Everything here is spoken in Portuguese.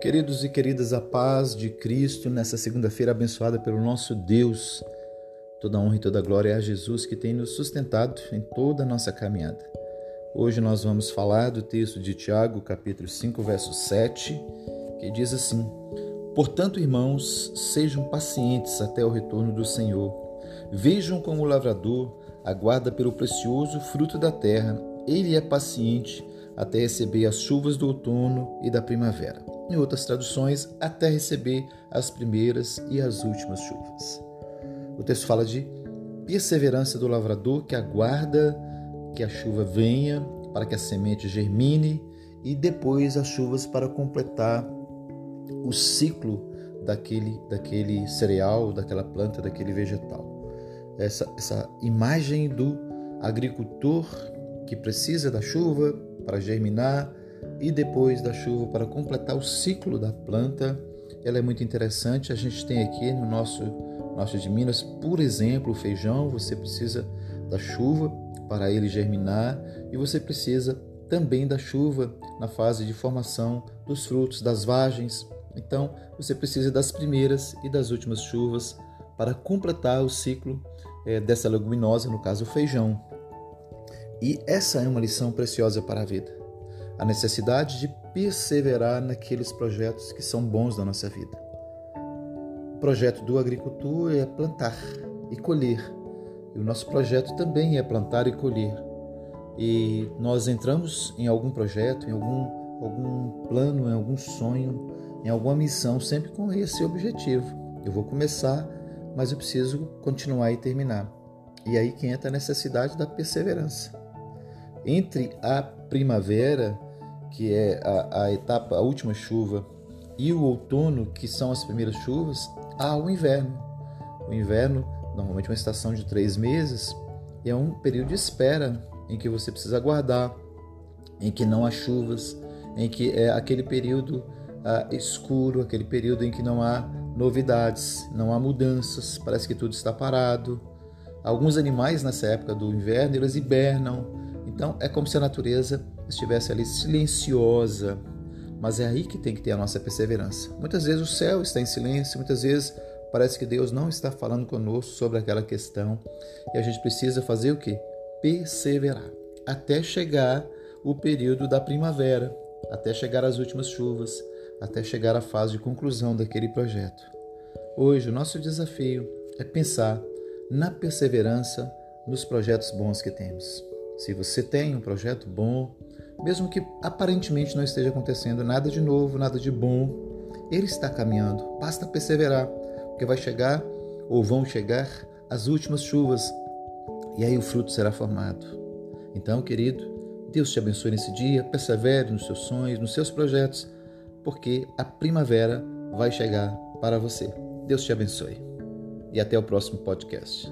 Queridos e queridas, a paz de Cristo nessa segunda-feira abençoada pelo nosso Deus. Toda honra e toda glória é a Jesus que tem nos sustentado em toda a nossa caminhada. Hoje nós vamos falar do texto de Tiago, capítulo 5, verso 7, que diz assim: Portanto, irmãos, sejam pacientes até o retorno do Senhor. Vejam como o lavrador aguarda pelo precioso fruto da terra. Ele é paciente até receber as chuvas do outono e da primavera em outras traduções, até receber as primeiras e as últimas chuvas. O texto fala de perseverança do lavrador que aguarda que a chuva venha para que a semente germine e depois as chuvas para completar o ciclo daquele, daquele cereal, daquela planta, daquele vegetal. Essa, essa imagem do agricultor que precisa da chuva para germinar, e depois da chuva para completar o ciclo da planta. Ela é muito interessante. A gente tem aqui no nosso norte de Minas, por exemplo, o feijão, você precisa da chuva para ele germinar e você precisa também da chuva na fase de formação dos frutos, das vagens. Então, você precisa das primeiras e das últimas chuvas para completar o ciclo é, dessa leguminosa, no caso o feijão. E essa é uma lição preciosa para a vida a necessidade de perseverar naqueles projetos que são bons na nossa vida. O projeto do agricultor é plantar e colher. E o nosso projeto também é plantar e colher. E nós entramos em algum projeto, em algum, algum plano, em algum sonho, em alguma missão, sempre com esse objetivo. Eu vou começar, mas eu preciso continuar e terminar. E aí que entra a necessidade da perseverança. Entre a primavera que é a, a etapa, a última chuva, e o outono, que são as primeiras chuvas, há o inverno. O inverno, normalmente uma estação de três meses, é um período de espera em que você precisa aguardar, em que não há chuvas, em que é aquele período ah, escuro, aquele período em que não há novidades, não há mudanças, parece que tudo está parado. Alguns animais nessa época do inverno eles hibernam, então é como se a natureza estivesse ali silenciosa. Mas é aí que tem que ter a nossa perseverança. Muitas vezes o céu está em silêncio, muitas vezes parece que Deus não está falando conosco sobre aquela questão. E a gente precisa fazer o quê? Perseverar até chegar o período da primavera, até chegar as últimas chuvas, até chegar à fase de conclusão daquele projeto. Hoje, o nosso desafio é pensar na perseverança nos projetos bons que temos. Se você tem um projeto bom, mesmo que aparentemente não esteja acontecendo nada de novo, nada de bom, ele está caminhando. Basta perseverar, porque vai chegar ou vão chegar as últimas chuvas e aí o fruto será formado. Então, querido, Deus te abençoe nesse dia, persevere nos seus sonhos, nos seus projetos, porque a primavera vai chegar para você. Deus te abençoe. E até o próximo podcast.